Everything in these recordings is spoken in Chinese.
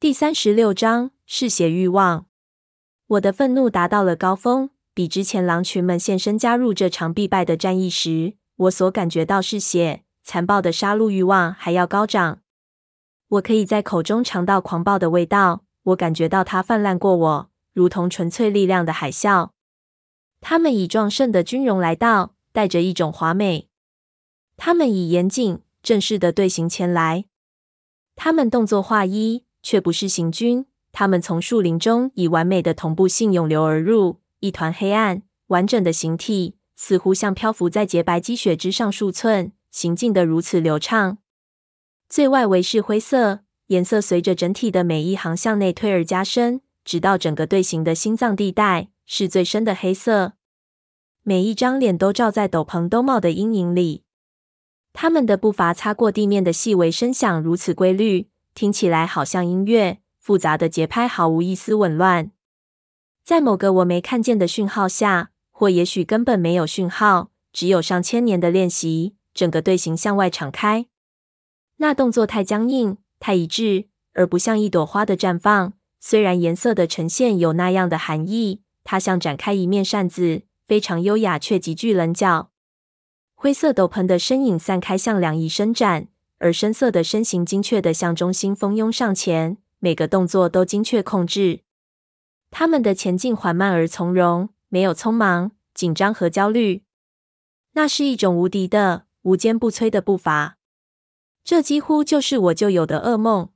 第三十六章嗜血欲望。我的愤怒达到了高峰，比之前狼群们现身加入这场必败的战役时，我所感觉到嗜血、残暴的杀戮欲望还要高涨。我可以在口中尝到狂暴的味道，我感觉到它泛滥过我，如同纯粹力量的海啸。他们以壮盛的军容来到，带着一种华美。他们以严谨、正式的队形前来，他们动作划一。却不是行军，他们从树林中以完美的同步性涌流而入，一团黑暗，完整的形体似乎像漂浮在洁白积雪之上数寸，行进得如此流畅。最外围是灰色，颜色随着整体的每一行向内推而加深，直到整个队形的心脏地带是最深的黑色。每一张脸都罩在斗篷兜帽的阴影里，他们的步伐擦过地面的细微声响如此规律。听起来好像音乐，复杂的节拍毫无一丝紊乱。在某个我没看见的讯号下，或也许根本没有讯号，只有上千年的练习，整个队形向外敞开。那动作太僵硬，太一致，而不像一朵花的绽放。虽然颜色的呈现有那样的含义，它像展开一面扇子，非常优雅，却极具棱角。灰色斗篷的身影散开，向两翼伸展。而深色的身形精确地向中心蜂拥上前，每个动作都精确控制。他们的前进缓慢而从容，没有匆忙、紧张和焦虑。那是一种无敌的、无坚不摧的步伐。这几乎就是我旧有的噩梦。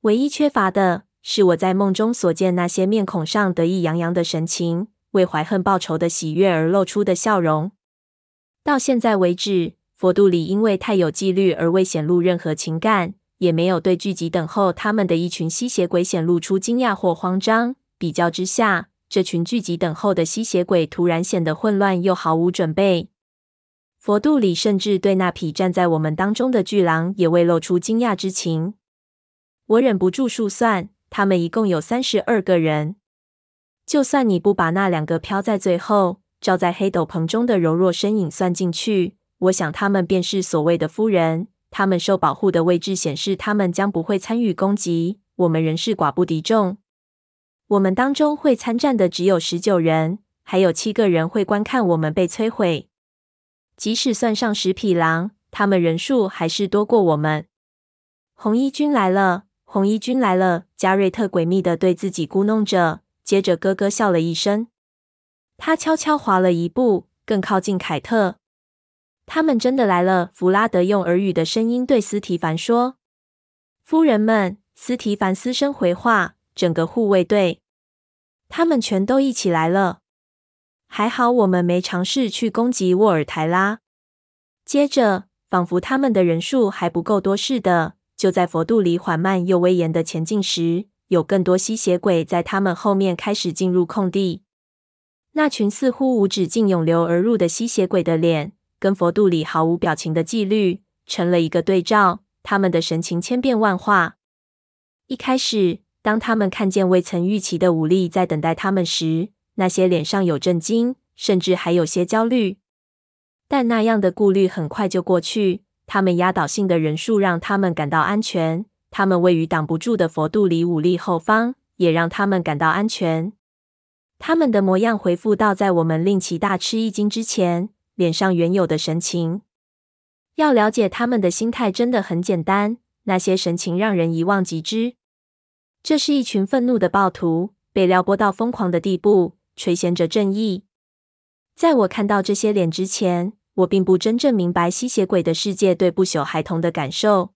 唯一缺乏的是我在梦中所见那些面孔上得意洋洋的神情，为怀恨报仇的喜悦而露出的笑容。到现在为止。佛度里因为太有纪律而未显露任何情感，也没有对聚集等候他们的一群吸血鬼显露出惊讶或慌张。比较之下，这群聚集等候的吸血鬼突然显得混乱又毫无准备。佛度里甚至对那匹站在我们当中的巨狼也未露出惊讶之情。我忍不住数算，他们一共有三十二个人。就算你不把那两个飘在最后、罩在黑斗篷中的柔弱身影算进去。我想，他们便是所谓的夫人。他们受保护的位置显示，他们将不会参与攻击。我们仍是寡不敌众。我们当中会参战的只有十九人，还有七个人会观看我们被摧毁。即使算上十匹狼，他们人数还是多过我们。红衣军来了！红衣军来了！加瑞特诡秘地对自己咕哝着，接着咯咯笑了一声。他悄悄滑了一步，更靠近凯特。他们真的来了，弗拉德用耳语的声音对斯提凡说：“夫人们。”斯提凡嘶声回话：“整个护卫队，他们全都一起来了。还好我们没尝试去攻击沃尔台拉。”接着，仿佛他们的人数还不够多似的，就在佛度里缓慢又威严的前进时，有更多吸血鬼在他们后面开始进入空地。那群似乎无止境涌流而入的吸血鬼的脸。跟佛度里毫无表情的纪律成了一个对照，他们的神情千变万化。一开始，当他们看见未曾预期的武力在等待他们时，那些脸上有震惊，甚至还有些焦虑。但那样的顾虑很快就过去。他们压倒性的人数让他们感到安全，他们位于挡不住的佛度里武力后方，也让他们感到安全。他们的模样恢复到在我们令其大吃一惊之前。脸上原有的神情，要了解他们的心态真的很简单。那些神情让人遗忘即知。这是一群愤怒的暴徒，被撩拨到疯狂的地步，垂涎着正义。在我看到这些脸之前，我并不真正明白吸血鬼的世界对不朽孩童的感受。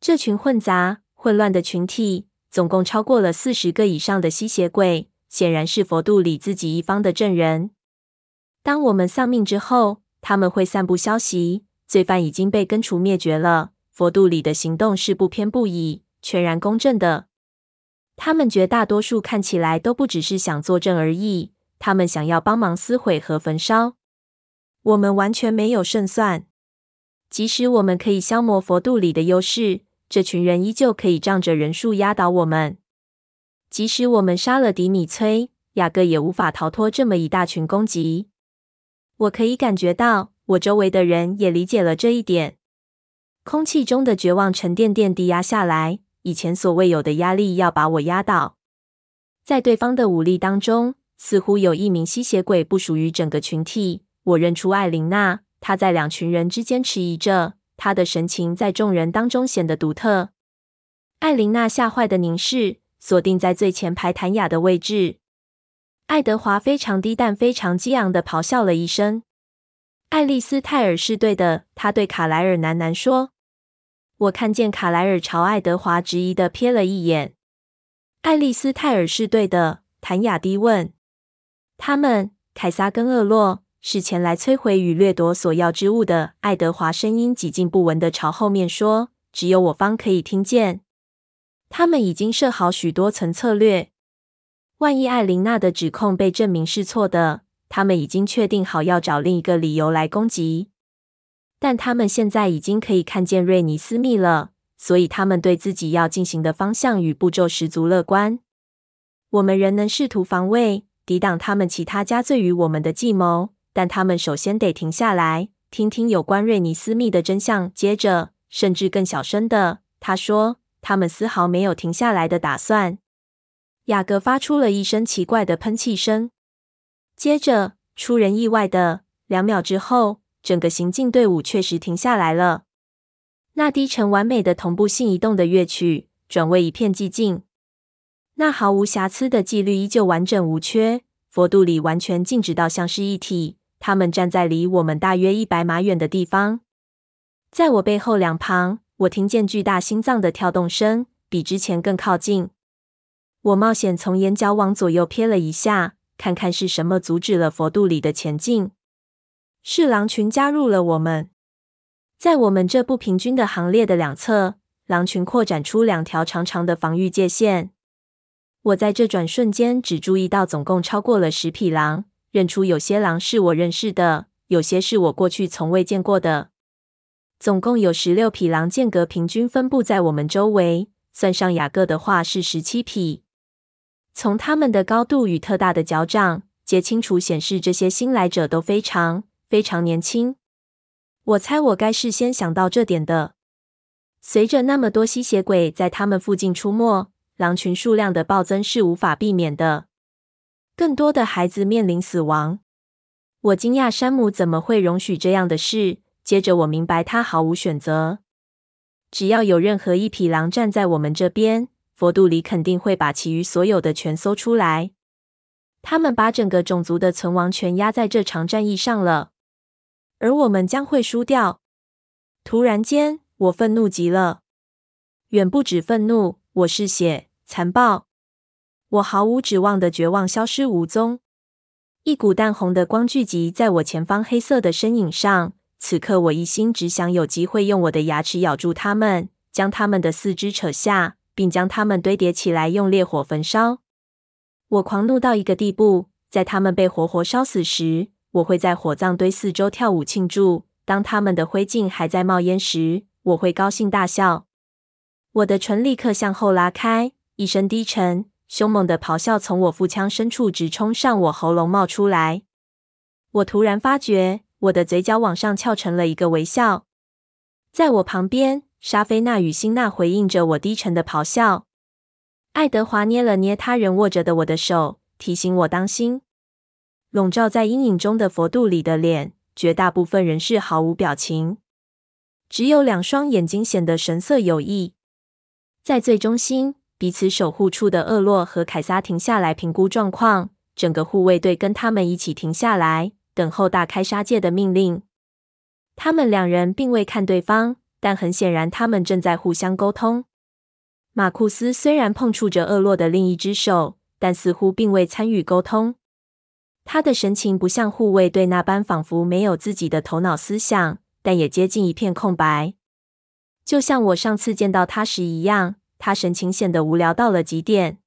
这群混杂、混乱的群体，总共超过了四十个以上的吸血鬼，显然是佛度里自己一方的证人。当我们丧命之后，他们会散布消息，罪犯已经被根除灭绝了。佛度里的行动是不偏不倚、全然公正的。他们绝大多数看起来都不只是想作证而已，他们想要帮忙撕毁和焚烧。我们完全没有胜算。即使我们可以消磨佛度里的优势，这群人依旧可以仗着人数压倒我们。即使我们杀了迪米崔，雅各也无法逃脱这么一大群攻击。我可以感觉到，我周围的人也理解了这一点。空气中的绝望沉甸甸地压下来，以前所未有的压力要把我压倒。在对方的武力当中，似乎有一名吸血鬼不属于整个群体。我认出艾琳娜，她在两群人之间迟疑着，她的神情在众人当中显得独特。艾琳娜吓坏的凝视，锁定在最前排谭雅的位置。爱德华非常低但非常激昂地咆哮了一声：“爱丽丝泰尔是对的。”他对卡莱尔喃喃说。我看见卡莱尔朝爱德华质疑的瞥了一眼。“爱丽丝泰尔是对的。”谭雅低问。“他们，凯撒跟厄洛，是前来摧毁与掠夺所要之物的。”爱德华声音几近不闻的朝后面说：“只有我方可以听见。他们已经设好许多层策略。”万一艾琳娜的指控被证明是错的，他们已经确定好要找另一个理由来攻击。但他们现在已经可以看见瑞尼斯密了，所以他们对自己要进行的方向与步骤十足乐观。我们仍能试图防卫，抵挡他们其他加罪于我们的计谋，但他们首先得停下来，听听有关瑞尼斯密的真相。接着，甚至更小声的，他说：“他们丝毫没有停下来的打算。”雅各发出了一声奇怪的喷气声，接着出人意外的，两秒之后，整个行进队伍确实停下来了。那低沉完美的同步性移动的乐曲转为一片寂静，那毫无瑕疵的纪律依旧完整无缺。佛度里完全静止到像是一体。他们站在离我们大约一百码远的地方，在我背后两旁，我听见巨大心脏的跳动声，比之前更靠近。我冒险从眼角往左右瞥了一下，看看是什么阻止了佛度里的前进。是狼群加入了我们，在我们这不平均的行列的两侧，狼群扩展出两条长长的防御界限。我在这转瞬间只注意到，总共超过了十匹狼，认出有些狼是我认识的，有些是我过去从未见过的。总共有十六匹狼，间隔平均分布在我们周围，算上雅各的话是十七匹。从他们的高度与特大的脚掌，皆清楚显示这些新来者都非常非常年轻。我猜我该事先想到这点的。随着那么多吸血鬼在他们附近出没，狼群数量的暴增是无法避免的。更多的孩子面临死亡。我惊讶山姆怎么会容许这样的事。接着我明白他毫无选择。只要有任何一匹狼站在我们这边。佛度里肯定会把其余所有的全搜出来。他们把整个种族的存亡全压在这场战役上了，而我们将会输掉。突然间，我愤怒极了，远不止愤怒，我嗜血、残暴。我毫无指望的绝望消失无踪。一股淡红的光聚集在我前方黑色的身影上。此刻，我一心只想有机会用我的牙齿咬住他们，将他们的四肢扯下。并将它们堆叠起来，用烈火焚烧。我狂怒到一个地步，在他们被活活烧死时，我会在火葬堆四周跳舞庆祝；当他们的灰烬还在冒烟时，我会高兴大笑。我的唇立刻向后拉开，一声低沉、凶猛的咆哮从我腹腔深处直冲上我喉咙冒出来。我突然发觉，我的嘴角往上翘成了一个微笑。在我旁边。莎菲娜与辛娜回应着我低沉的咆哮。爱德华捏了捏他人握着的我的手，提醒我当心。笼罩在阴影中的佛度里的脸，绝大部分人是毫无表情，只有两双眼睛显得神色有异。在最中心，彼此守护处的厄洛和凯撒停下来评估状况，整个护卫队跟他们一起停下来，等候大开杀戒的命令。他们两人并未看对方。但很显然，他们正在互相沟通。马库斯虽然碰触着厄洛的另一只手，但似乎并未参与沟通。他的神情不像护卫队那般，仿佛没有自己的头脑思想，但也接近一片空白。就像我上次见到他时一样，他神情显得无聊到了极点。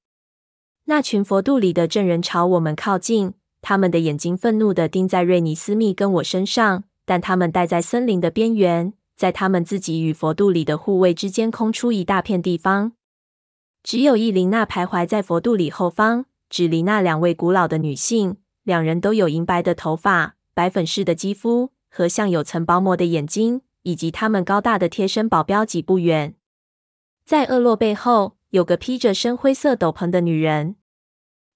那群佛度里的证人朝我们靠近，他们的眼睛愤怒地盯在瑞尼斯密跟我身上，但他们待在森林的边缘。在他们自己与佛肚里的护卫之间空出一大片地方，只有伊琳娜徘徊在佛肚里后方，只离那两位古老的女性，两人都有银白的头发、白粉似的肌肤和像有层薄膜的眼睛，以及他们高大的贴身保镖几步远。在厄洛背后有个披着深灰色斗篷的女人，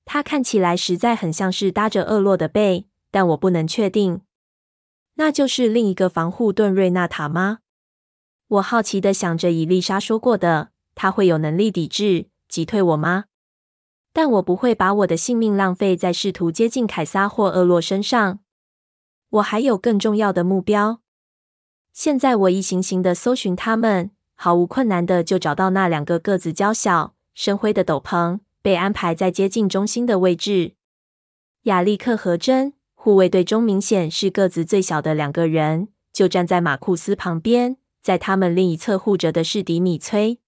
她看起来实在很像是搭着厄洛的背，但我不能确定。那就是另一个防护盾瑞纳塔吗？我好奇的想着，伊丽莎说过的，她会有能力抵制、击退我吗？但我不会把我的性命浪费在试图接近凯撒或厄洛身上。我还有更重要的目标。现在我一行行的搜寻他们，毫无困难的就找到那两个个子娇小、深灰的斗篷，被安排在接近中心的位置。亚历克和珍护卫队中明显是个子最小的两个人，就站在马库斯旁边。在他们另一侧护着的是迪米崔，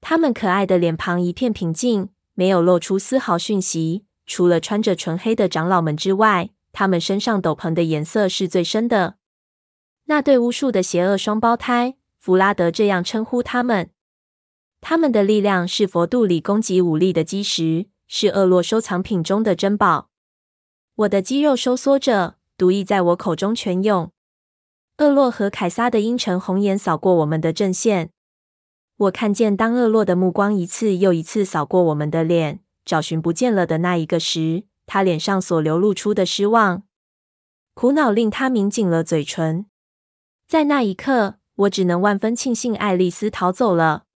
他们可爱的脸庞一片平静，没有露出丝毫讯息。除了穿着纯黑的长老们之外，他们身上斗篷的颜色是最深的。那对巫术的邪恶双胞胎，弗拉德这样称呼他们。他们的力量是佛度里攻击武力的基石，是厄洛收藏品中的珍宝。我的肌肉收缩着，毒液在我口中泉涌。厄洛和凯撒的阴沉红眼扫过我们的阵线。我看见，当厄洛的目光一次又一次扫过我们的脸，找寻不见了的那一个时，他脸上所流露出的失望、苦恼，令他抿紧了嘴唇。在那一刻，我只能万分庆幸爱丽丝逃走了。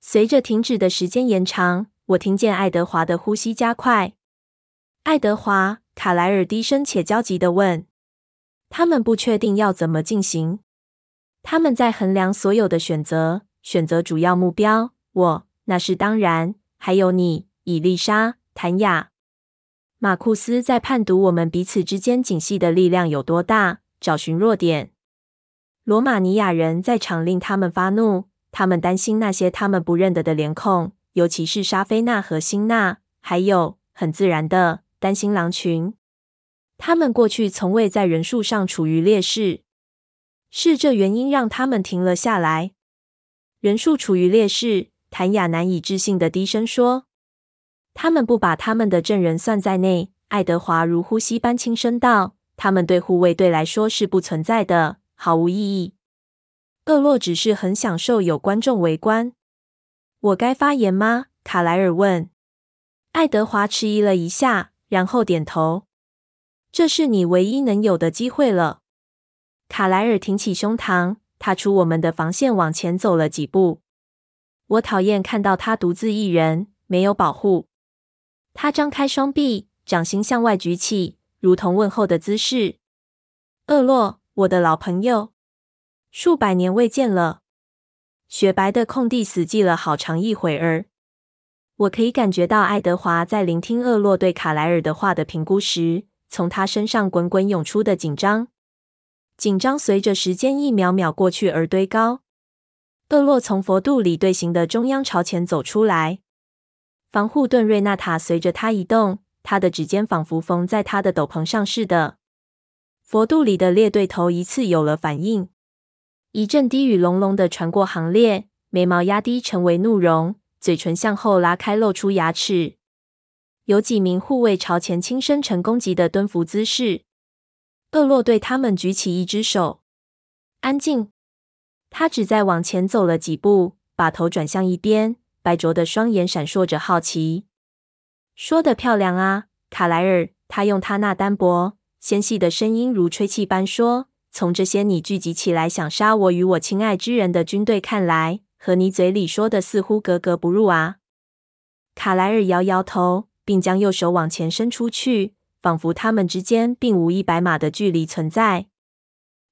随着停止的时间延长，我听见爱德华的呼吸加快。爱德华，卡莱尔低声且焦急地问。他们不确定要怎么进行。他们在衡量所有的选择，选择主要目标。我，那是当然。还有你，伊丽莎、谭雅、马库斯，在判读我们彼此之间紧系的力量有多大，找寻弱点。罗马尼亚人在场令他们发怒，他们担心那些他们不认得的脸孔，尤其是莎菲娜和辛娜，还有很自然的担心狼群。他们过去从未在人数上处于劣势，是这原因让他们停了下来。人数处于劣势，谭雅难以置信的低声说：“他们不把他们的证人算在内。”爱德华如呼吸般轻声道：“他们对护卫队来说是不存在的，毫无意义。厄洛只是很享受有观众围观。”我该发言吗？卡莱尔问。爱德华迟疑了一下，然后点头。这是你唯一能有的机会了。卡莱尔挺起胸膛，踏出我们的防线，往前走了几步。我讨厌看到他独自一人，没有保护。他张开双臂，掌心向外举起，如同问候的姿势。厄洛，我的老朋友，数百年未见了。雪白的空地死寂了好长一会儿。我可以感觉到爱德华在聆听厄洛对卡莱尔的话的评估时。从他身上滚滚涌出的紧张，紧张随着时间一秒秒过去而堆高。厄洛从佛度里队形的中央朝前走出来，防护盾瑞纳塔随着他移动，他的指尖仿佛缝在他的斗篷上似的。佛度里的列队头一次有了反应，一阵低语隆隆的传过行列，眉毛压低成为怒容，嘴唇向后拉开，露出牙齿。有几名护卫朝前轻身成攻击的蹲伏姿势。厄洛对他们举起一只手：“安静。”他只在往前走了几步，把头转向一边，白灼的双眼闪烁着好奇。“说得漂亮啊，卡莱尔。”他用他那单薄纤细的声音如吹气般说：“从这些你聚集起来想杀我与我亲爱之人的军队看来，和你嘴里说的似乎格格不入啊。”卡莱尔摇摇头。并将右手往前伸出去，仿佛他们之间并无一百码的距离存在。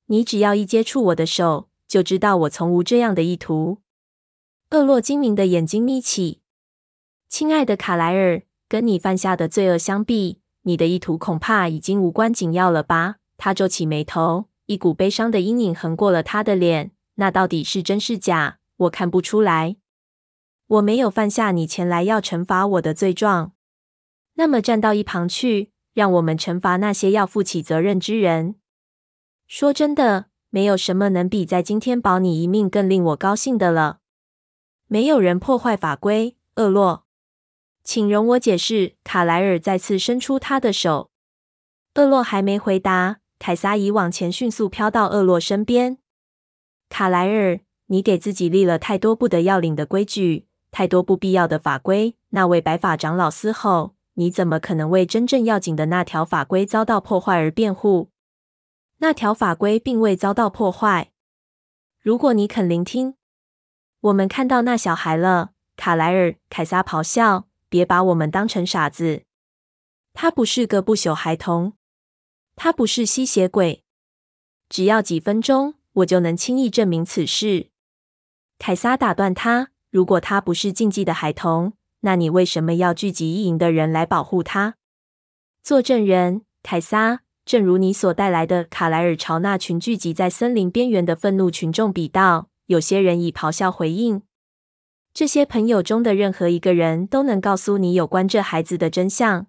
你只要一接触我的手，就知道我从无这样的意图。厄洛精明的眼睛眯起，亲爱的卡莱尔，跟你犯下的罪恶相比，你的意图恐怕已经无关紧要了吧？他皱起眉头，一股悲伤的阴影横过了他的脸。那到底是真是假？我看不出来。我没有犯下你前来要惩罚我的罪状。那么站到一旁去，让我们惩罚那些要负起责任之人。说真的，没有什么能比在今天保你一命更令我高兴的了。没有人破坏法规，厄洛，请容我解释。卡莱尔再次伸出他的手。厄洛还没回答，凯撒已往前迅速飘到厄洛身边。卡莱尔，你给自己立了太多不得要领的规矩，太多不必要的法规。那位白发长老嘶吼：“你怎么可能为真正要紧的那条法规遭到破坏而辩护？那条法规并未遭到破坏。如果你肯聆听，我们看到那小孩了。”卡莱尔·凯撒咆哮：“别把我们当成傻子！他不是个不朽孩童，他不是吸血鬼。只要几分钟，我就能轻易证明此事。”凯撒打断他：“如果他不是禁忌的孩童，那你为什么要聚集一营的人来保护他？作证人，凯撒。正如你所带来的。”卡莱尔朝那群聚集在森林边缘的愤怒群众比道：“有些人以咆哮回应。这些朋友中的任何一个人都能告诉你有关这孩子的真相。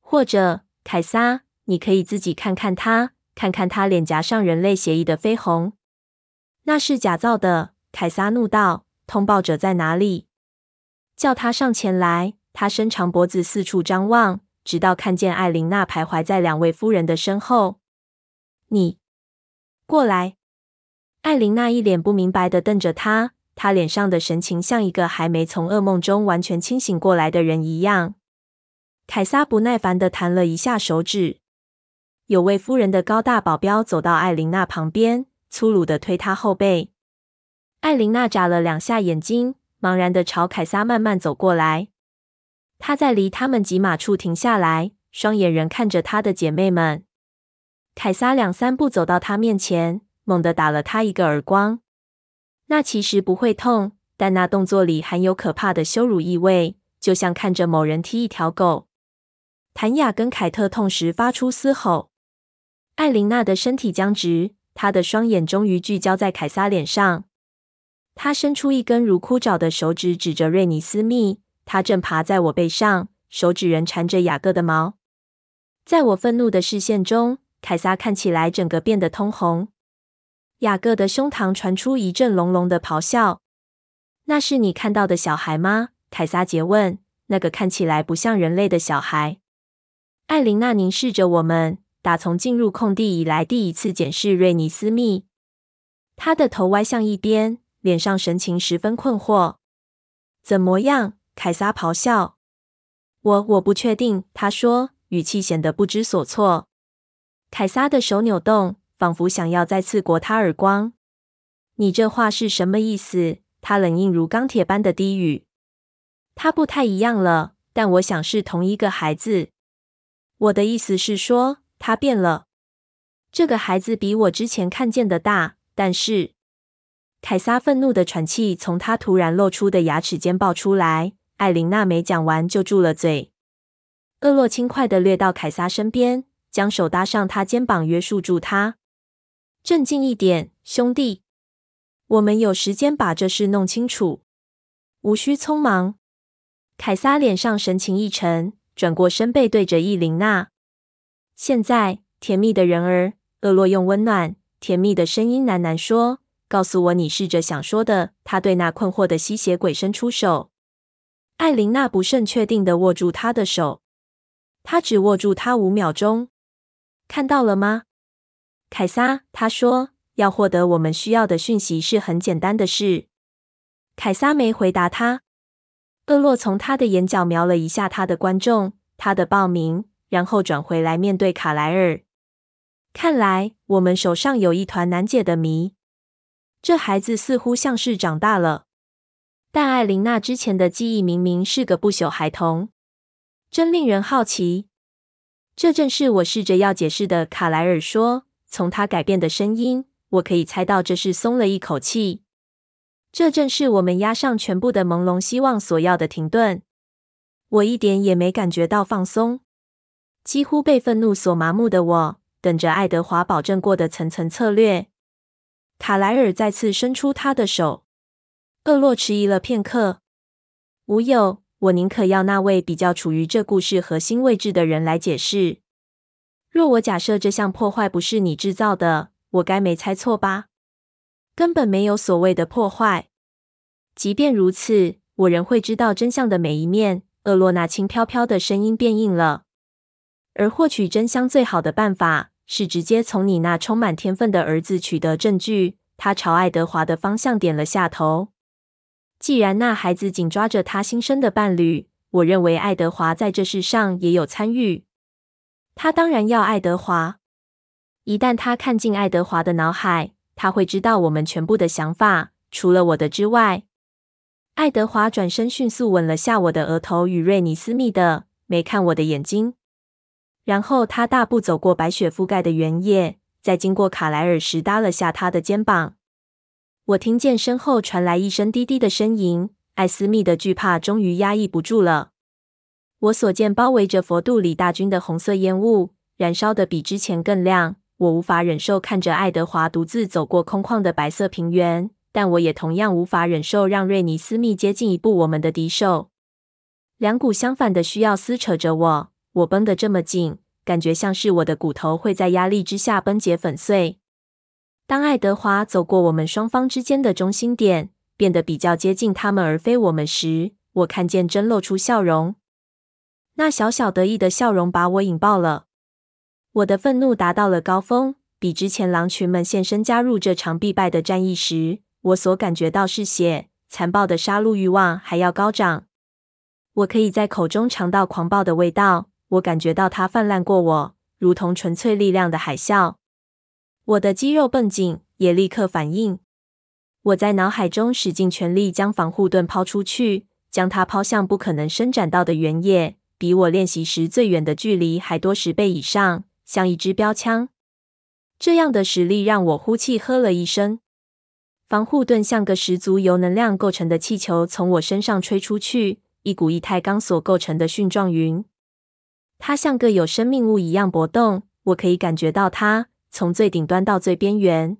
或者，凯撒，你可以自己看看他，看看他脸颊上人类协议的绯红。那是假造的。”凯撒怒道：“通报者在哪里？叫他上前来。”他伸长脖子四处张望，直到看见艾琳娜徘徊在两位夫人的身后。你过来。艾琳娜一脸不明白地瞪着他，她脸上的神情像一个还没从噩梦中完全清醒过来的人一样。凯撒不耐烦地弹了一下手指。有位夫人的高大保镖走到艾琳娜旁边，粗鲁地推她后背。艾琳娜眨了两下眼睛，茫然地朝凯撒慢慢走过来。她在离他们几码处停下来，双眼仍看着她的姐妹们。凯撒两三步走到她面前，猛地打了她一个耳光。那其实不会痛，但那动作里含有可怕的羞辱意味，就像看着某人踢一条狗。谭雅跟凯特痛时发出嘶吼。艾琳娜的身体僵直，她的双眼终于聚焦在凯撒脸上。他伸出一根如枯爪的手指，指着瑞尼斯密。他正爬在我背上，手指仍缠着雅各的毛。在我愤怒的视线中，凯撒看起来整个变得通红。雅各的胸膛传出一阵隆隆的咆哮。“那是你看到的小孩吗？”凯撒诘问。“那个看起来不像人类的小孩。”艾琳娜凝视着我们，打从进入空地以来第一次检视瑞尼斯密。他的头歪向一边。脸上神情十分困惑。怎么样？凯撒咆哮。我我不确定，他说，语气显得不知所措。凯撒的手扭动，仿佛想要再次掴他耳光。你这话是什么意思？他冷硬如钢铁般的低语。他不太一样了，但我想是同一个孩子。我的意思是说，他变了。这个孩子比我之前看见的大，但是。凯撒愤怒的喘气从他突然露出的牙齿间爆出来。艾琳娜没讲完就住了嘴。厄洛轻快的掠到凯撒身边，将手搭上他肩膀，约束住他。镇静一点，兄弟，我们有时间把这事弄清楚，无需匆忙。凯撒脸上神情一沉，转过身背对着伊琳娜。现在，甜蜜的人儿，厄洛用温暖甜蜜的声音喃喃说。告诉我你试着想说的。他对那困惑的吸血鬼伸出手。艾琳娜不甚确定的握住他的手。他只握住他五秒钟。看到了吗？凯撒，他说，要获得我们需要的讯息是很简单的事。凯撒没回答他。厄洛从他的眼角瞄了一下他的观众，他的报名，然后转回来面对卡莱尔。看来我们手上有一团难解的谜。这孩子似乎像是长大了，但艾琳娜之前的记忆明明是个不朽孩童，真令人好奇。这正是我试着要解释的。卡莱尔说，从他改变的声音，我可以猜到这是松了一口气。这正是我们押上全部的朦胧希望所要的停顿。我一点也没感觉到放松，几乎被愤怒所麻木的我，等着爱德华保证过的层层策略。卡莱尔再次伸出他的手。厄洛迟疑了片刻。无有，我宁可要那位比较处于这故事核心位置的人来解释。若我假设这项破坏不是你制造的，我该没猜错吧？根本没有所谓的破坏。即便如此，我仍会知道真相的每一面。厄洛那轻飘飘的声音变硬了。而获取真相最好的办法。是直接从你那充满天分的儿子取得证据。他朝爱德华的方向点了下头。既然那孩子紧抓着他新生的伴侣，我认为爱德华在这事上也有参与。他当然要爱德华。一旦他看进爱德华的脑海，他会知道我们全部的想法，除了我的之外。爱德华转身迅速吻了下我的额头，与瑞尼私密的，没看我的眼睛。然后他大步走过白雪覆盖的原野，在经过卡莱尔时搭了下他的肩膀。我听见身后传来一声低低的呻吟，艾斯密的惧怕终于压抑不住了。我所见包围着佛度里大军的红色烟雾，燃烧得比之前更亮。我无法忍受看着爱德华独自走过空旷的白色平原。但我也同样无法忍受让瑞尼斯密接近一步我们的敌手。两股相反的需要撕扯着我，我绷得这么紧，感觉像是我的骨头会在压力之下崩解粉碎。当爱德华走过我们双方之间的中心点，变得比较接近他们而非我们时，我看见真露出笑容。那小小得意的笑容把我引爆了，我的愤怒达到了高峰，比之前狼群们现身加入这场必败的战役时。我所感觉到嗜血、残暴的杀戮欲望还要高涨。我可以在口中尝到狂暴的味道，我感觉到它泛滥过我，如同纯粹力量的海啸。我的肌肉绷紧，也立刻反应。我在脑海中使尽全力将防护盾抛出去，将它抛向不可能伸展到的原野，比我练习时最远的距离还多十倍以上，像一支标枪。这样的实力让我呼气呵了一声。防护盾像个十足由能量构成的气球，从我身上吹出去，一股液态钢所构成的蕈状云。它像个有生命物一样搏动，我可以感觉到它从最顶端到最边缘。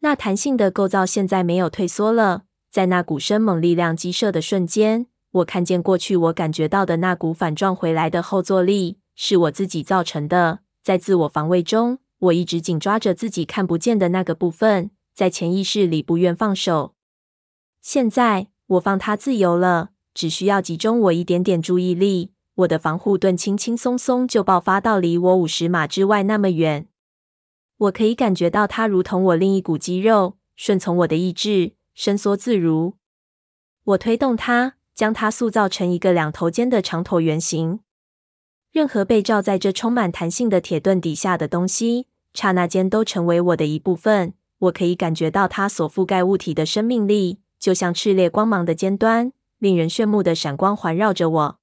那弹性的构造现在没有退缩了。在那股生猛力量激射的瞬间，我看见过去我感觉到的那股反撞回来的后坐力，是我自己造成的。在自我防卫中，我一直紧抓着自己看不见的那个部分。在潜意识里不愿放手，现在我放他自由了，只需要集中我一点点注意力，我的防护盾轻轻松松就爆发到离我五十码之外那么远。我可以感觉到它如同我另一股肌肉，顺从我的意志，伸缩自如。我推动它，将它塑造成一个两头尖的长椭圆形。任何被罩在这充满弹性的铁盾底下的东西，刹那间都成为我的一部分。我可以感觉到它所覆盖物体的生命力，就像炽烈光芒的尖端，令人炫目的闪光环绕着我。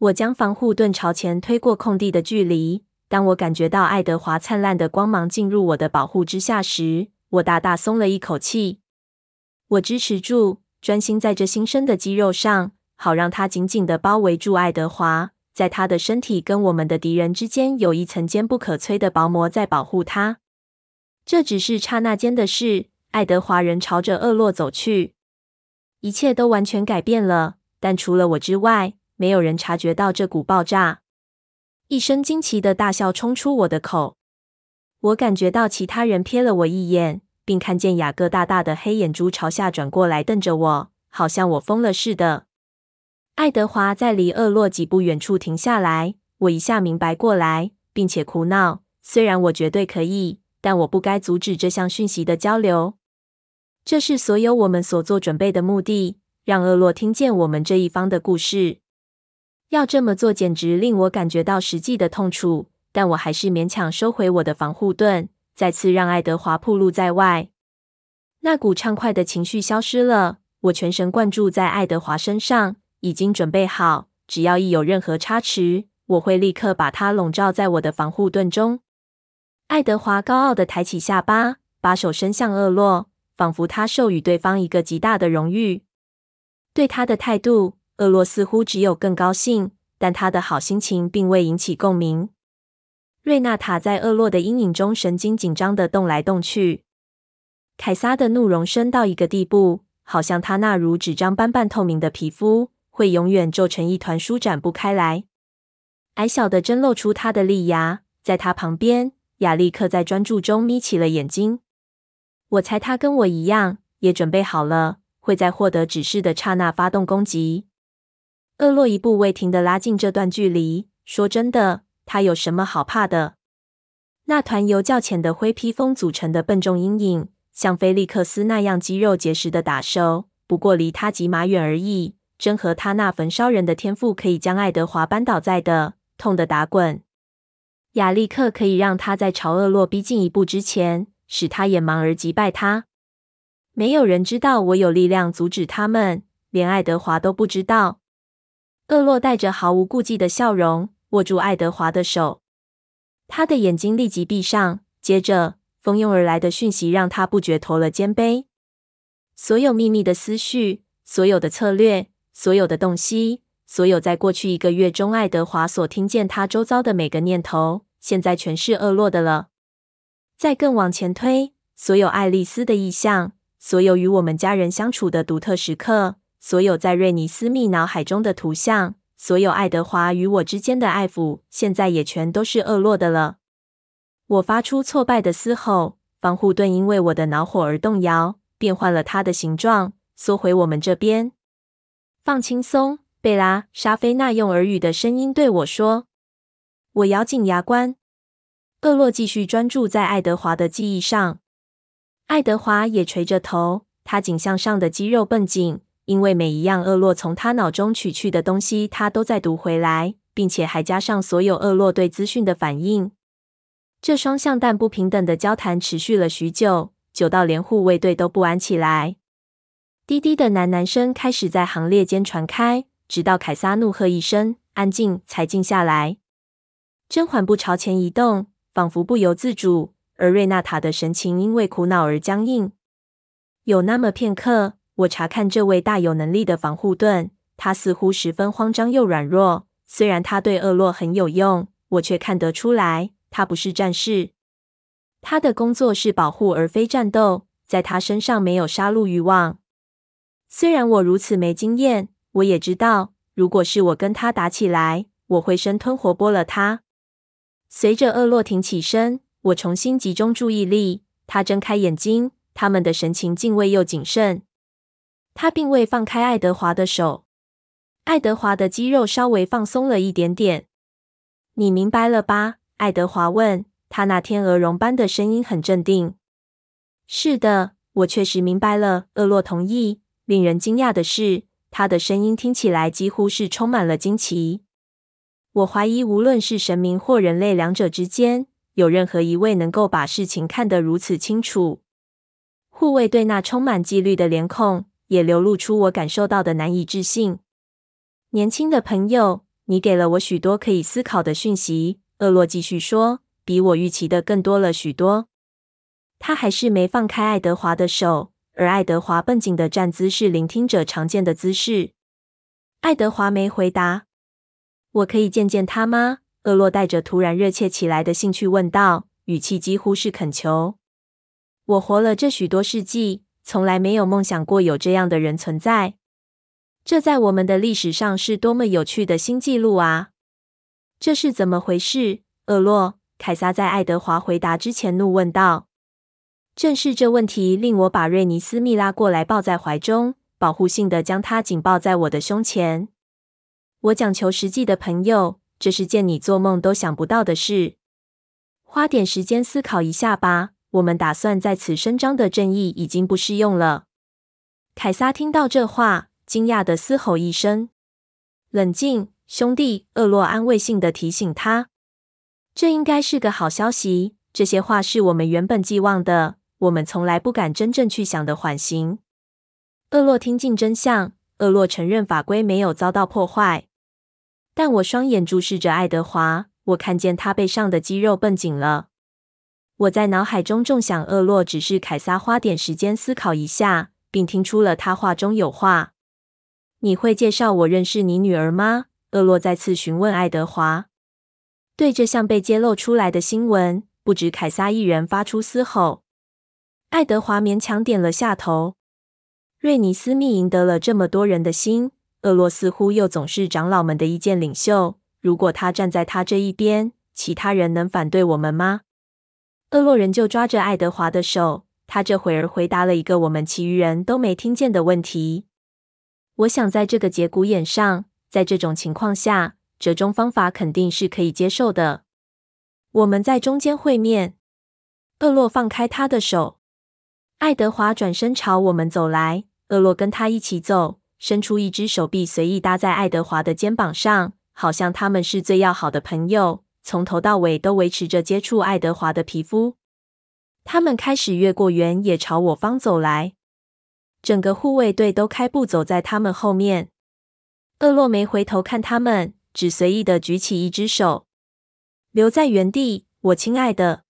我将防护盾朝前推过空地的距离。当我感觉到爱德华灿烂的光芒进入我的保护之下时，我大大松了一口气。我支持住，专心在这新生的肌肉上，好让它紧紧的包围住爱德华。在他的身体跟我们的敌人之间，有一层坚不可摧的薄膜在保护他。这只是刹那间的事。爱德华人朝着厄洛走去，一切都完全改变了。但除了我之外，没有人察觉到这股爆炸。一声惊奇的大笑冲出我的口。我感觉到其他人瞥了我一眼，并看见雅各大大的黑眼珠朝下转过来瞪着我，好像我疯了似的。爱德华在离厄洛几步远处停下来。我一下明白过来，并且苦恼。虽然我绝对可以。但我不该阻止这项讯息的交流。这是所有我们所做准备的目的，让厄洛听见我们这一方的故事。要这么做，简直令我感觉到实际的痛楚。但我还是勉强收回我的防护盾，再次让爱德华暴露在外。那股畅快的情绪消失了，我全神贯注在爱德华身上，已经准备好，只要一有任何差池，我会立刻把他笼罩在我的防护盾中。爱德华高傲地抬起下巴，把手伸向厄洛，仿佛他授予对方一个极大的荣誉。对他的态度，厄洛似乎只有更高兴，但他的好心情并未引起共鸣。瑞纳塔在厄洛的阴影中神经紧张地动来动去。凯撒的怒容深到一个地步，好像他那如纸张般半透明的皮肤会永远皱成一团，舒展不开来。矮小的真露出他的利牙，在他旁边。亚历克在专注中眯起了眼睛。我猜他跟我一样，也准备好了，会在获得指示的刹那发动攻击。厄洛一步未停地拉近这段距离。说真的，他有什么好怕的？那团由较浅的灰披风组成的笨重阴影，像菲利克斯那样肌肉结实的打手，不过离他几码远而已。真和他那焚烧人的天赋可以将爱德华扳倒在地，痛得打滚。亚历克可以让他在朝厄洛逼近一步之前，使他眼盲而击败他。没有人知道我有力量阻止他们，连爱德华都不知道。厄洛带着毫无顾忌的笑容握住爱德华的手，他的眼睛立即闭上，接着蜂拥而来的讯息让他不觉驼了肩背。所有秘密的思绪，所有的策略。所有的洞悉，所有在过去一个月中爱德华所听见他周遭的每个念头，现在全是厄洛的了。再更往前推，所有爱丽丝的意象，所有与我们家人相处的独特时刻，所有在瑞尼斯密脑海中的图像，所有爱德华与我之间的爱抚，现在也全都是厄洛的了。我发出挫败的嘶吼，防护盾因为我的恼火而动摇，变换了它的形状，缩回我们这边。放轻松，贝拉。莎菲娜用耳语的声音对我说。我咬紧牙关。厄洛继续专注在爱德华的记忆上。爱德华也垂着头，他颈项上的肌肉绷紧，因为每一样厄洛从他脑中取去的东西，他都在读回来，并且还加上所有厄洛对资讯的反应。这双向但不平等的交谈持续了许久，久到连护卫队都不安起来。滴滴的喃喃声开始在行列间传开，直到凯撒怒喝一声“安静”才静下来。甄嬛步朝前移动，仿佛不由自主，而瑞纳塔的神情因为苦恼而僵硬。有那么片刻，我查看这位大有能力的防护盾，他似乎十分慌张又软弱。虽然他对厄洛很有用，我却看得出来，他不是战士。他的工作是保护而非战斗，在他身上没有杀戮欲望。虽然我如此没经验，我也知道，如果是我跟他打起来，我会生吞活剥了他。随着厄洛挺起身，我重新集中注意力。他睁开眼睛，他们的神情敬畏又谨慎。他并未放开爱德华的手，爱德华的肌肉稍微放松了一点点。你明白了吧？爱德华问。他那天鹅绒般的声音很镇定。是的，我确实明白了。厄洛同意。令人惊讶的是，他的声音听起来几乎是充满了惊奇。我怀疑，无论是神明或人类两者之间，有任何一位能够把事情看得如此清楚。护卫队那充满纪律的脸孔也流露出我感受到的难以置信。年轻的朋友，你给了我许多可以思考的讯息。厄洛继续说，比我预期的更多了许多。他还是没放开爱德华的手。而爱德华绷紧的站姿是聆听者常见的姿势。爱德华没回答。我可以见见他吗？厄洛带着突然热切起来的兴趣问道，语气几乎是恳求。我活了这许多世纪，从来没有梦想过有这样的人存在。这在我们的历史上是多么有趣的新纪录啊！这是怎么回事？厄洛，凯撒在爱德华回答之前怒问道。正是这问题令我把瑞尼斯密拉过来抱在怀中，保护性的将她紧抱在我的胸前。我讲求实际的朋友，这是件你做梦都想不到的事。花点时间思考一下吧。我们打算在此伸张的正义已经不适用了。凯撒听到这话，惊讶地嘶吼一声：“冷静，兄弟！”厄洛安慰性的提醒他：“这应该是个好消息。这些话是我们原本寄望的。”我们从来不敢真正去想的缓刑。厄洛听尽真相。厄洛承认法规没有遭到破坏，但我双眼注视着爱德华，我看见他背上的肌肉绷紧了。我在脑海中重想，厄洛只是凯撒花点时间思考一下，并听出了他话中有话。你会介绍我认识你女儿吗？厄洛再次询问爱德华。对这项被揭露出来的新闻，不止凯撒一人发出嘶吼。爱德华勉强点了下头。瑞尼斯密赢得了这么多人的心，厄洛似乎又总是长老们的意见领袖。如果他站在他这一边，其他人能反对我们吗？厄洛仍旧抓着爱德华的手，他这会儿回答了一个我们其余人都没听见的问题。我想，在这个节骨眼上，在这种情况下，折中方法肯定是可以接受的。我们在中间会面。厄洛放开他的手。爱德华转身朝我们走来，厄洛跟他一起走，伸出一只手臂，随意搭在爱德华的肩膀上，好像他们是最要好的朋友，从头到尾都维持着接触爱德华的皮肤。他们开始越过原野，朝我方走来。整个护卫队都开步走在他们后面。厄洛没回头看他们，只随意的举起一只手，留在原地。我亲爱的，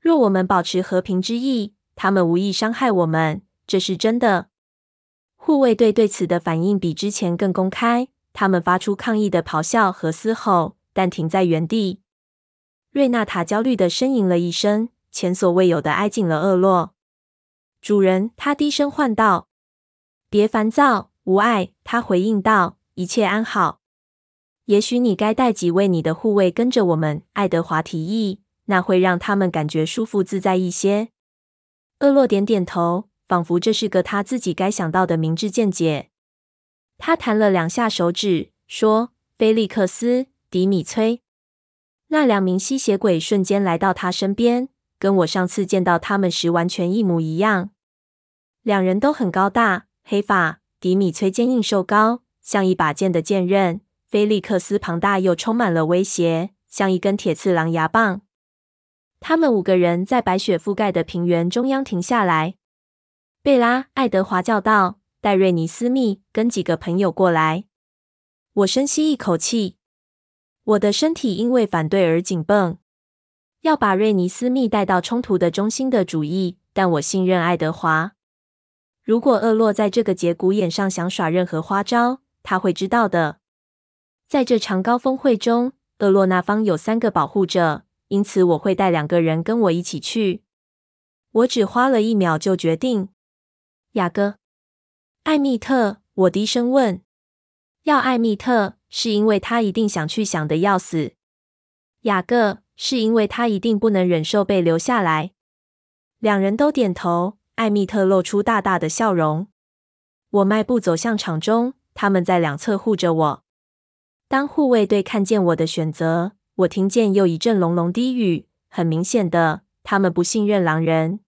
若我们保持和平之意，他们无意伤害我们，这是真的。护卫队对此的反应比之前更公开，他们发出抗议的咆哮和嘶吼，但停在原地。瑞纳塔焦虑的呻吟了一声，前所未有的挨近了厄洛。主人，他低声唤道：“别烦躁，无碍。”他回应道：“一切安好。也许你该带几位你的护卫跟着我们。”爱德华提议：“那会让他们感觉舒服自在一些。”厄洛点点头，仿佛这是个他自己该想到的明智见解。他弹了两下手指，说：“菲利克斯·迪米崔。”那两名吸血鬼瞬间来到他身边。跟我上次见到他们时完全一模一样。两人都很高大，黑发。迪米崔坚硬瘦高，像一把剑的剑刃；菲利克斯庞大又充满了威胁，像一根铁刺狼牙棒。他们五个人在白雪覆盖的平原中央停下来。贝拉，爱德华叫道：“戴瑞尼斯密跟几个朋友过来。”我深吸一口气，我的身体因为反对而紧绷。要把瑞尼斯密带到冲突的中心的主意，但我信任爱德华。如果厄洛在这个节骨眼上想耍任何花招，他会知道的。在这场高峰会中，厄洛那方有三个保护者，因此我会带两个人跟我一起去。我只花了一秒就决定。雅各、艾密特，我低声问：“要艾蜜特，是因为他一定想去，想得要死。”雅各。是因为他一定不能忍受被留下来。两人都点头。艾蜜特露出大大的笑容。我迈步走向场中，他们在两侧护着我。当护卫队看见我的选择，我听见又一阵隆隆低语。很明显的，他们不信任狼人。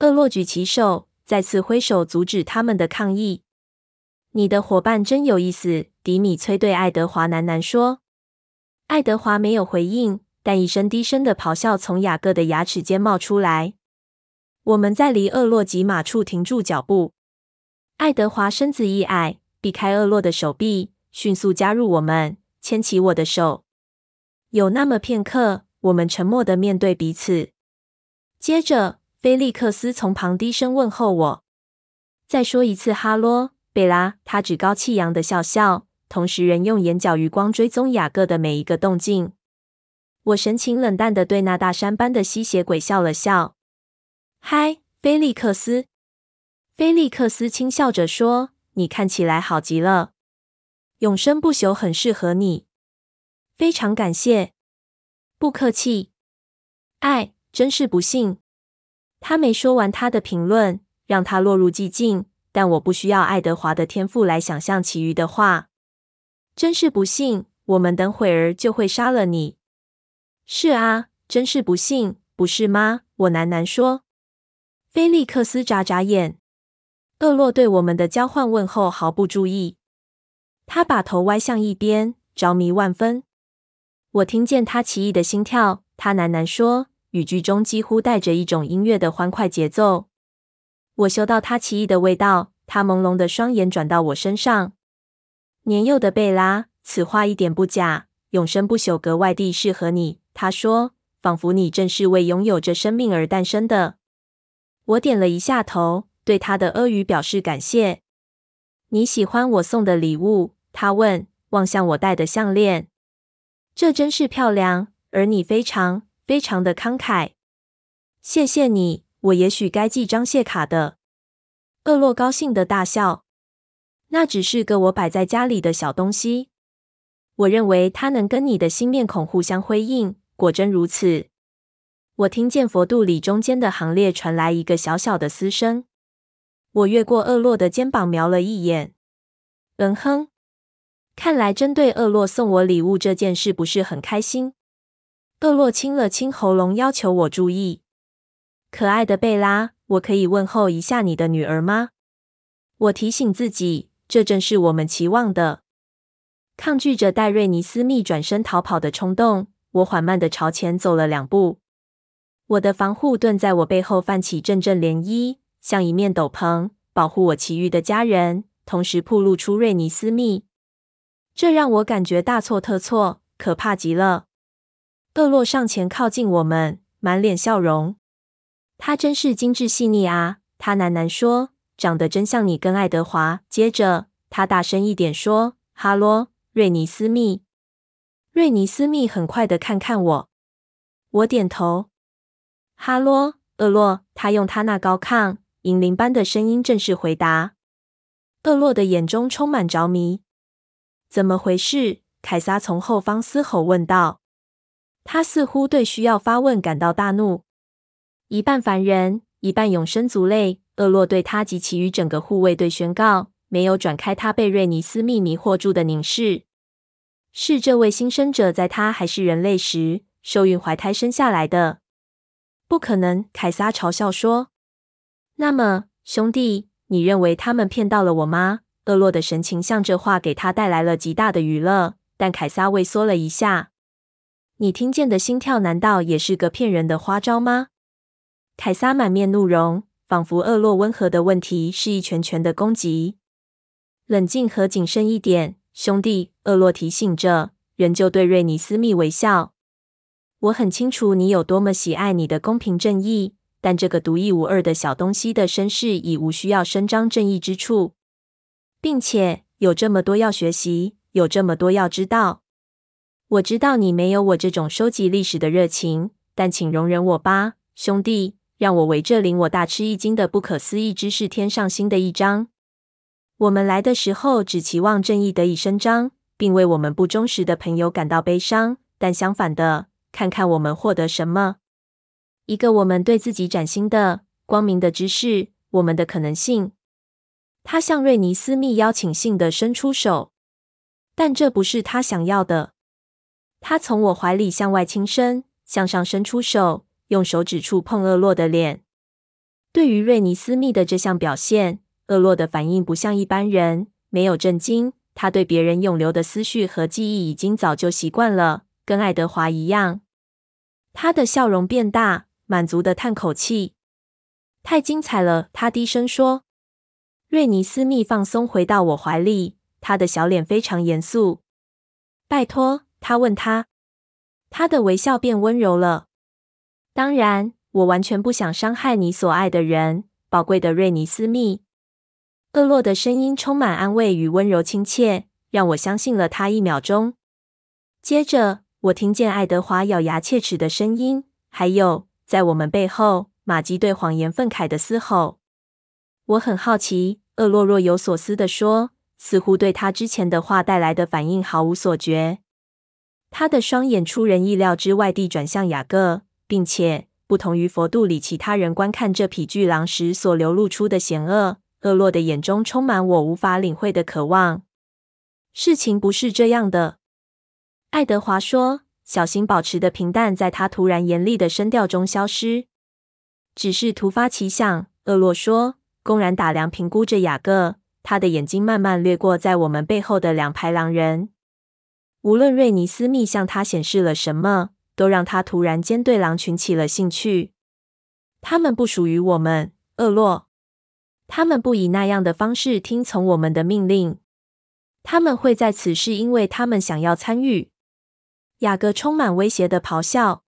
厄洛举起手，再次挥手阻止他们的抗议。你的伙伴真有意思，迪米崔对爱德华喃喃说。爱德华没有回应。但一声低声的咆哮从雅各的牙齿间冒出来。我们在离厄洛吉马处停住脚步。爱德华身子一矮，避开厄洛的手臂，迅速加入我们，牵起我的手。有那么片刻，我们沉默地面对彼此。接着，菲利克斯从旁低声问候我：“再说一次哈罗，贝拉。”他趾高气扬的笑笑，同时仍用眼角余光追踪雅各的每一个动静。我神情冷淡的对那大山般的吸血鬼笑了笑。“嗨，菲利克斯。”菲利克斯轻笑着说，“你看起来好极了，永生不朽很适合你。”非常感谢。不客气。爱，真是不幸。他没说完他的评论，让他落入寂静。但我不需要爱德华的天赋来想象其余的话。真是不幸，我们等会儿就会杀了你。是啊，真是不幸，不是吗？我喃喃说。菲利克斯眨眨眼。厄洛对我们的交换问候毫不注意，他把头歪向一边，着迷万分。我听见他奇异的心跳。他喃喃说，语句中几乎带着一种音乐的欢快节奏。我嗅到他奇异的味道。他朦胧的双眼转到我身上。年幼的贝拉，此话一点不假。永生不朽格外地适合你。他说：“仿佛你正是为拥有这生命而诞生的。”我点了一下头，对他的阿谀表示感谢。“你喜欢我送的礼物？”他问，望向我戴的项链。“这真是漂亮，而你非常非常的慷慨。”“谢谢你。”我也许该寄张谢卡的。厄洛高兴地大笑。“那只是个我摆在家里的小东西。我认为它能跟你的新面孔互相辉映。”果真如此，我听见佛度里中间的行列传来一个小小的嘶声。我越过厄洛的肩膀瞄了一眼，嗯哼，看来针对厄洛送我礼物这件事不是很开心。厄洛清了清喉咙，要求我注意。可爱的贝拉，我可以问候一下你的女儿吗？我提醒自己，这正是我们期望的。抗拒着戴瑞尼斯密转身逃跑的冲动，我缓慢地朝前走了两步。我的防护盾在我背后泛起阵阵涟漪，像一面斗篷，保护我其余的家人，同时暴露出瑞尼斯密。这让我感觉大错特错，可怕极了。厄洛上前靠近我们，满脸笑容。他真是精致细腻啊！他喃喃说：“长得真像你跟爱德华。”接着，他大声一点说：“哈罗，瑞尼斯密。”瑞尼斯密很快的看看我，我点头。哈罗，厄洛。他用他那高亢、银铃般的声音正式回答。厄洛的眼中充满着迷。怎么回事？凯撒从后方嘶吼问道。他似乎对需要发问感到大怒。一半凡人，一半永生族类。厄洛对他及其余整个护卫队宣告，没有转开他被瑞尼斯密迷惑住的凝视。是这位新生者在他还是人类时受孕怀胎生下来的。不可能，凯撒嘲笑说。那么，兄弟，你认为他们骗到了我吗？厄洛的神情像这话给他带来了极大的娱乐，但凯撒畏缩了一下。你听见的心跳，难道也是个骗人的花招吗？凯撒满面怒容，仿佛厄洛温和的问题是一拳拳的攻击。冷静和谨慎一点，兄弟，厄洛提醒着，仍旧对瑞尼斯密微笑。我很清楚你有多么喜爱你的公平正义，但这个独一无二的小东西的身世已无需要伸张正义之处，并且有这么多要学习，有这么多要知道。我知道你没有我这种收集历史的热情，但请容忍我吧，兄弟，让我为这令我大吃一惊的不可思议知识添上新的一章。我们来的时候只期望正义得以伸张，并为我们不忠实的朋友感到悲伤，但相反的。看看我们获得什么？一个我们对自己崭新的、光明的知识，我们的可能性。他向瑞尼斯密邀请性的伸出手，但这不是他想要的。他从我怀里向外倾伸，向上伸出手，用手指触碰厄洛的脸。对于瑞尼斯密的这项表现，厄洛的反应不像一般人，没有震惊。他对别人涌流的思绪和记忆已经早就习惯了，跟爱德华一样。他的笑容变大，满足的叹口气。太精彩了，他低声说。瑞尼斯密放松回到我怀里，他的小脸非常严肃。拜托，他问他。他的微笑变温柔了。当然，我完全不想伤害你所爱的人，宝贵的瑞尼斯密。厄洛的声音充满安慰与温柔亲切，让我相信了他一秒钟。接着。我听见爱德华咬牙切齿的声音，还有在我们背后玛姬对谎言愤慨的嘶吼。我很好奇，厄洛若有所思地说，似乎对他之前的话带来的反应毫无所觉。他的双眼出人意料之外地转向雅各，并且不同于佛度里其他人观看这匹巨狼时所流露出的险恶，厄洛的眼中充满我无法领会的渴望。事情不是这样的。爱德华说：“小心保持的平淡，在他突然严厉的声调中消失。只是突发奇想。”厄洛说，公然打量评估着雅各，他的眼睛慢慢掠过在我们背后的两排狼人。无论瑞尼斯密向他显示了什么，都让他突然间对狼群起了兴趣。他们不属于我们，厄洛。他们不以那样的方式听从我们的命令。他们会在此是，因为他们想要参与。雅各充满威胁的咆哮。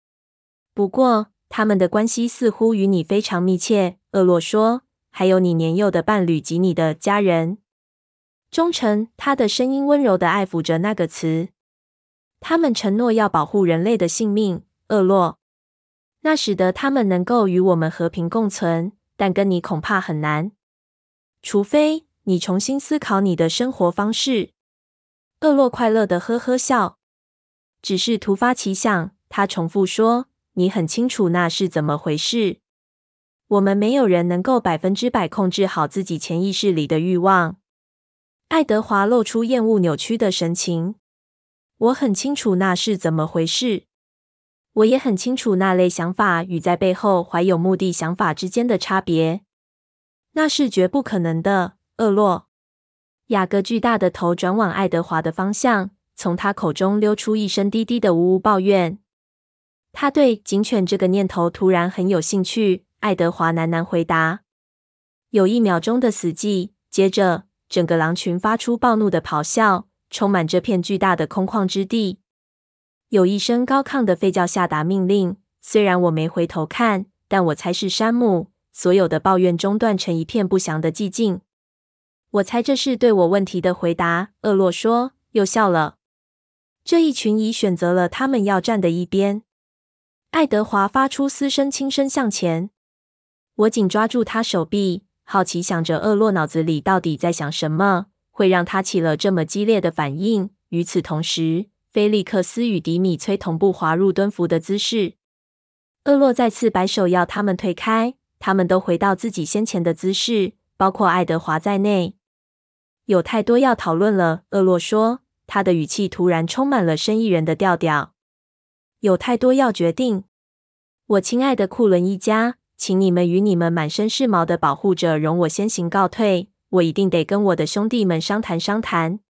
不过，他们的关系似乎与你非常密切，厄洛说。还有你年幼的伴侣及你的家人。忠诚，他的声音温柔的爱抚着那个词。他们承诺要保护人类的性命，厄洛。那使得他们能够与我们和平共存，但跟你恐怕很难。除非你重新思考你的生活方式。厄洛快乐的呵呵笑。只是突发奇想，他重复说：“你很清楚那是怎么回事。我们没有人能够百分之百控制好自己潜意识里的欲望。”爱德华露出厌恶扭曲的神情。“我很清楚那是怎么回事。我也很清楚那类想法与在背后怀有目的想法之间的差别。那是绝不可能的，厄洛。雅各巨大的头转往爱德华的方向，从他口中溜出一声低低的呜呜抱怨。他对警犬这个念头突然很有兴趣。爱德华喃喃回答。有一秒钟的死寂，接着整个狼群发出暴怒的咆哮，充满这片巨大的空旷之地。有一声高亢的吠叫下达命令。虽然我没回头看，但我猜是山姆。所有的抱怨中断成一片不祥的寂静。我猜这是对我问题的回答。厄洛说，又笑了。这一群已选择了他们要站的一边。爱德华发出嘶声，轻声向前。我紧抓住他手臂，好奇想着厄洛脑子里到底在想什么，会让他起了这么激烈的反应。与此同时，菲利克斯与迪米崔同步滑入蹲伏的姿势。厄洛再次摆手要他们退开。他们都回到自己先前的姿势，包括爱德华在内。有太多要讨论了，厄洛说，他的语气突然充满了生意人的调调。有太多要决定。我亲爱的库伦一家，请你们与你们满身是毛的保护者容我先行告退。我一定得跟我的兄弟们商谈商谈。